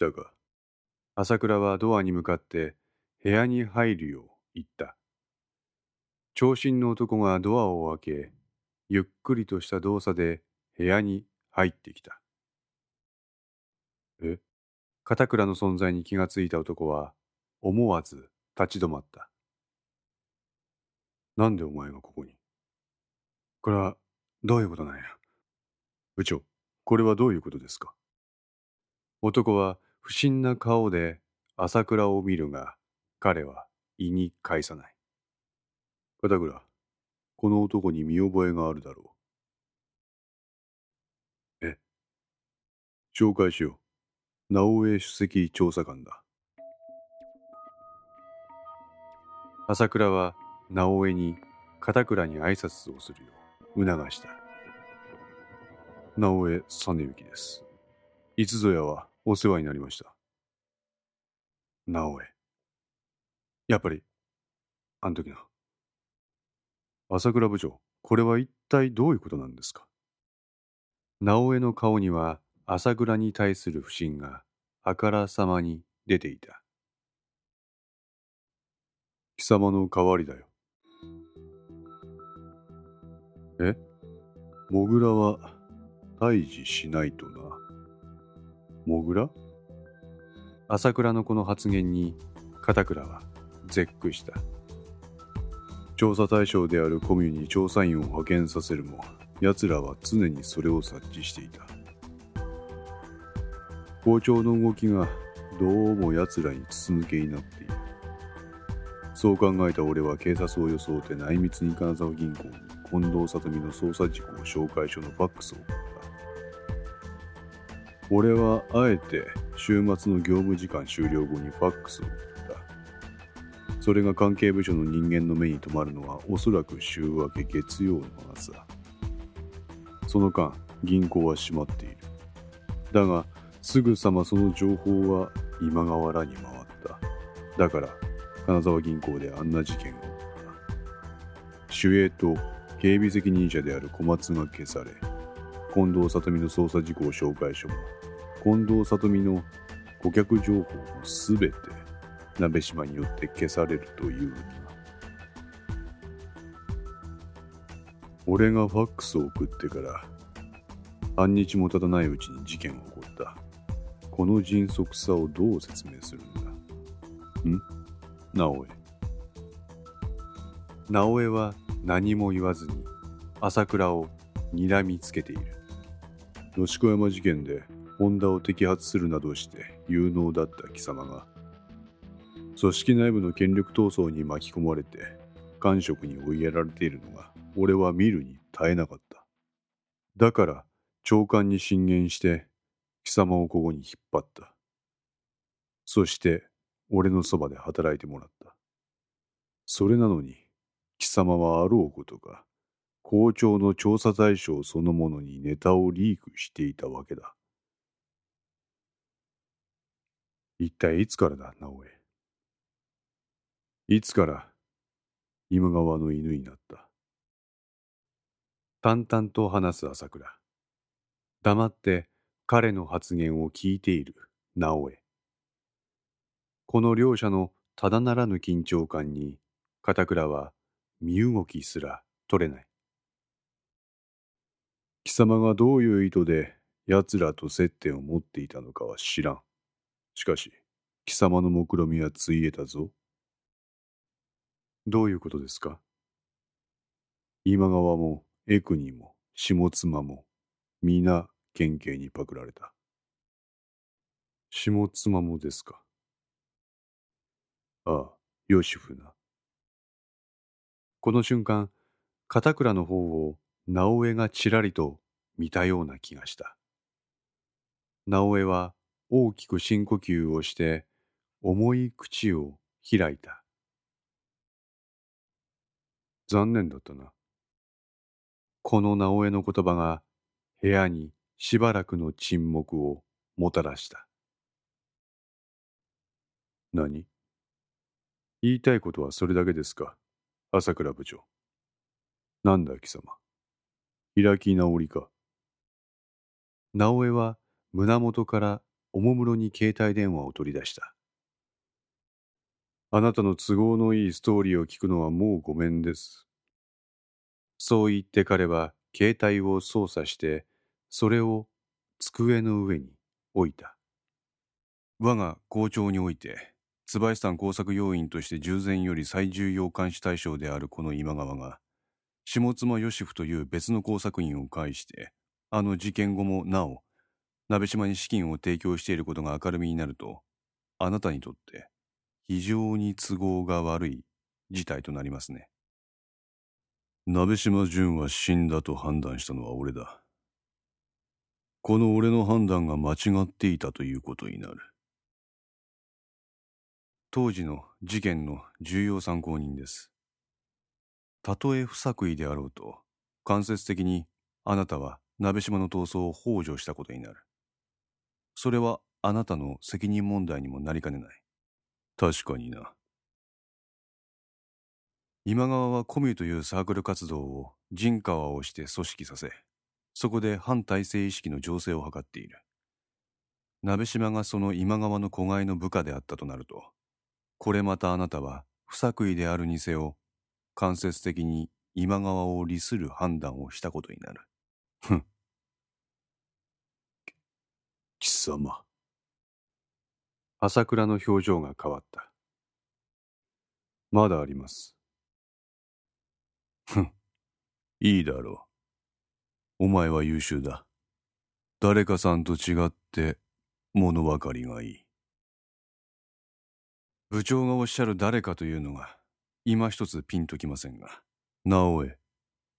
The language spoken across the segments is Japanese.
たか。朝倉はドアに向かって部屋に入るよう言った。長身の男がドアを開け、ゆっくりとした動作で部屋に入ってきた。え？片倉の存在に気がついた男は思わず立ち止まった。なんでお前がここに？これはどういうことなんや？部長、これはどういうことですか？男は不審な顔で朝倉を見るが、彼は胃に返さない。片倉、この男に見覚えがあるだろう。え紹介しよう。直江首席調査官だ。朝倉は直江に片倉に挨拶をするよう促した。直江実之です。いつぞやはお世話になりました。直江。やっぱり、あの時の。朝倉部長、これは一体どういうことなんですか？直江の顔には朝倉に対する不信があからさまに出ていた。貴様の代わりだよ。え？モグラは退治しないとな。モグラ？朝倉のこの発言に片倉は絶句した。調査対象であるコミュに調査員を派遣させるも奴らは常にそれを察知していた。校長の動きがどうも奴らに筒抜けになっている。そう考えた俺は警察を装って内密に金沢銀行に近藤里美の捜査事項紹介書のファックスを俺はあえて週末の業務時間終了後にファックスを送ったそれが関係部署の人間の目に留まるのはおそらく週明け月曜の朝。その間、銀行は閉まっている。だが、すぐさまその情報は今川らに回った。だから、金沢銀行であんな事件が起こった。守衛と警備責任者である小松が消され、近藤里美の捜査事項紹介書も、近藤里美の顧客情報もすべて鍋島によって消されるという俺がファックスを送ってから半日も経たないうちに事件は起こった。この迅速さをどう説明するんだ？ん？直江。直江は何も言わずに朝倉を睨みつけている。野子山事件で本田を摘発するなどして有能だった貴様が組織内部の権力闘争に巻き込まれて、官職に追いやられているのが、俺は見るに耐えなかった。だから、長官に進言して、貴様をここに引っ張った。そして、俺のそばで働いてもらった。それなのに、貴様はあろうことか、校長の調査対象そのものにネタをリークしていたわけだ。一体いつからだ、直江。いつから今川の犬になった。淡々と話す朝倉。黙って彼の発言を聞いている直江。この両者のただならぬ緊張感に片倉は身動きすら取れない。貴様がどういう意図で奴らと接点を持っていたのかは知らん。しかし貴様の目論みはついえたぞどういうことですか？今川もエクニも下妻も皆県警にパクられた。下妻もですか？ああ、ヨシフな。この瞬間、片倉の方を直江がちらりと見たような気がした。直江は大きく深呼吸をして重い口を開いた。残念だったな。この直江の言葉が部屋にしばらくの沈黙をもたらした。何？言いたいことはそれだけですか？朝倉部長。なんだ貴様。開き直りか。直江は胸元からおもむろに携帯電話を取り出した。あなたの都合のいいストーリーを聞くのはもうごめんです。そう言って彼は携帯を操作して、それを机の上に置いた。我が校長において、椿山工作要員として従前より最重要監視対象であるこの今川が、下妻義夫という別の工作員を介して、あの事件後もなお、鍋島に資金を提供していることが明るみになると、あなたにとって非常に都合が悪い事態となりますね。鍋島淳は死んだと判断したのは俺だ。この俺の判断が間違っていたということになる。当時の事件の重要参考人です。たとえ不作為であろうと、間接的にあなたは鍋島の逃走を幇助したことになる。それはあなたの責任問題にもなりかねない。確かにな。今川はコミュというサークル活動を人川をして組織させ、そこで反体制意識の醸成を図っている。鍋島がその今川の子飼いの部下であったとなると、これまたあなたは不作為であるにせよ、間接的に今川を利する判断をしたことになる。ふん。貴様。朝倉の表情が変わった。まだあります。ふん。いいだろう。お前は優秀だ。誰かさんと違って物分かりがいい。部長がおっしゃる誰かというのが今一つピンときませんが、直江、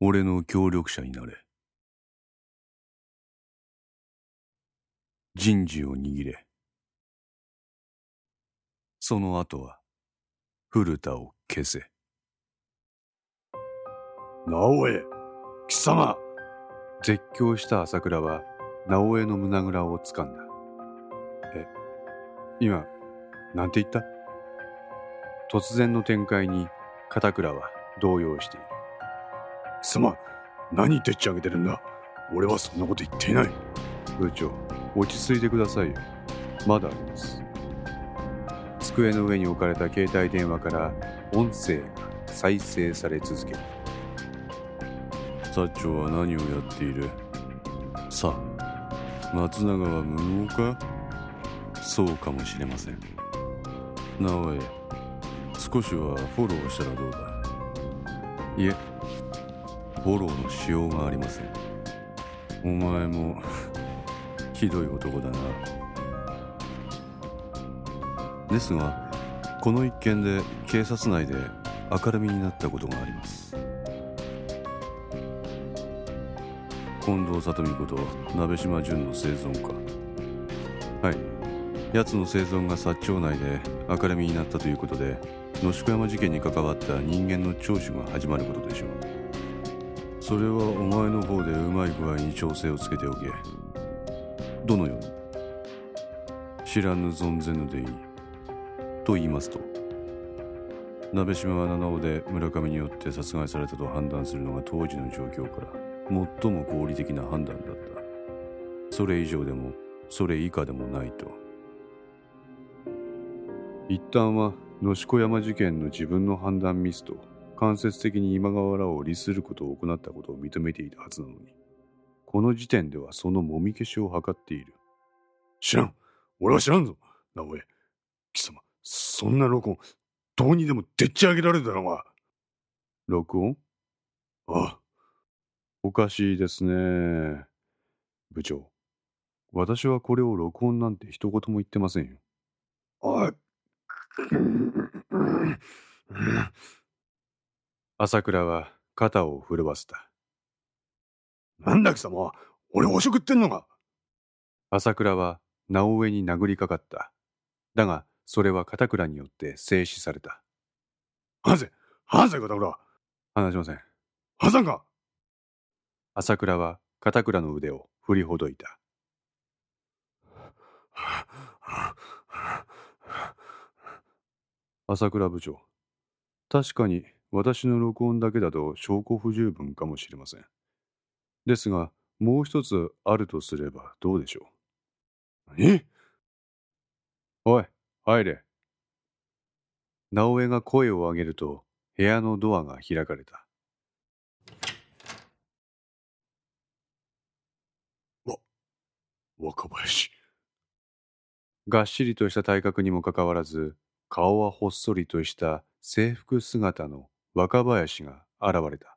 俺の協力者になれ。人事を握れ。その後は、古田を消せ。直江、貴様絶叫した朝倉は、直江の胸ぐらを掴んだ。え、今、なんて言った？突然の展開に、片倉は動揺している。貴様、何でっち上げてるんだ？俺はそんなこと言っていない。部長、落ち着いてくださいよ。まだあります。机の上に置かれた携帯電話から音声が再生され続ける。薩長は何をやっている？さあ、松永は無能か？そうかもしれません。直江、少しはフォローしたらどうだ？いえ、フォローのしようがありません。お前もひどい男だな。ですがこの一件で警察内で明るみになったことがあります。近藤里美こと鍋島淳の生存か。はい。奴の生存が薩長内で明るみになったということで野宿山事件に関わった人間の聴取が始まることでしょう。それはお前の方でうまい具合に調整をつけておけ。どのように？知らぬ存ぜぬでいい。と言いますと鍋島は七尾で村上によって殺害されたと判断するのが当時の状況から最も合理的な判断だった。それ以上でもそれ以下でもないと。一旦は野子山事件の自分の判断ミスと間接的に今川らを利することを行ったことを認めていたはずなのにこの時点ではそのもみ消しを図っている。知らん俺は知らんぞ直江貴様、そんな録音、どうにでもでっち上げられるだろうが。録音？ああ。おかしいですね。部長。私はこれを録音なんて一言も言ってませんよ。あ朝倉は肩を震わせた。なんだ貴様俺を食ってんのか朝倉は直江に殴りかかった。だが、それは片倉によって静止された。話せ話せ片倉話しません。話さんか朝倉は片倉の腕を振りほどいた。朝倉部長。確かに私の録音だけだと証拠不十分かもしれません。ですが、もう一つあるとすればどうでしょう？え？おい、入れ。直江が声を上げると、部屋のドアが開かれた。わ、若林。がっしりとした体格にもかかわらず、顔はほっそりとした制服姿の若林が現れた。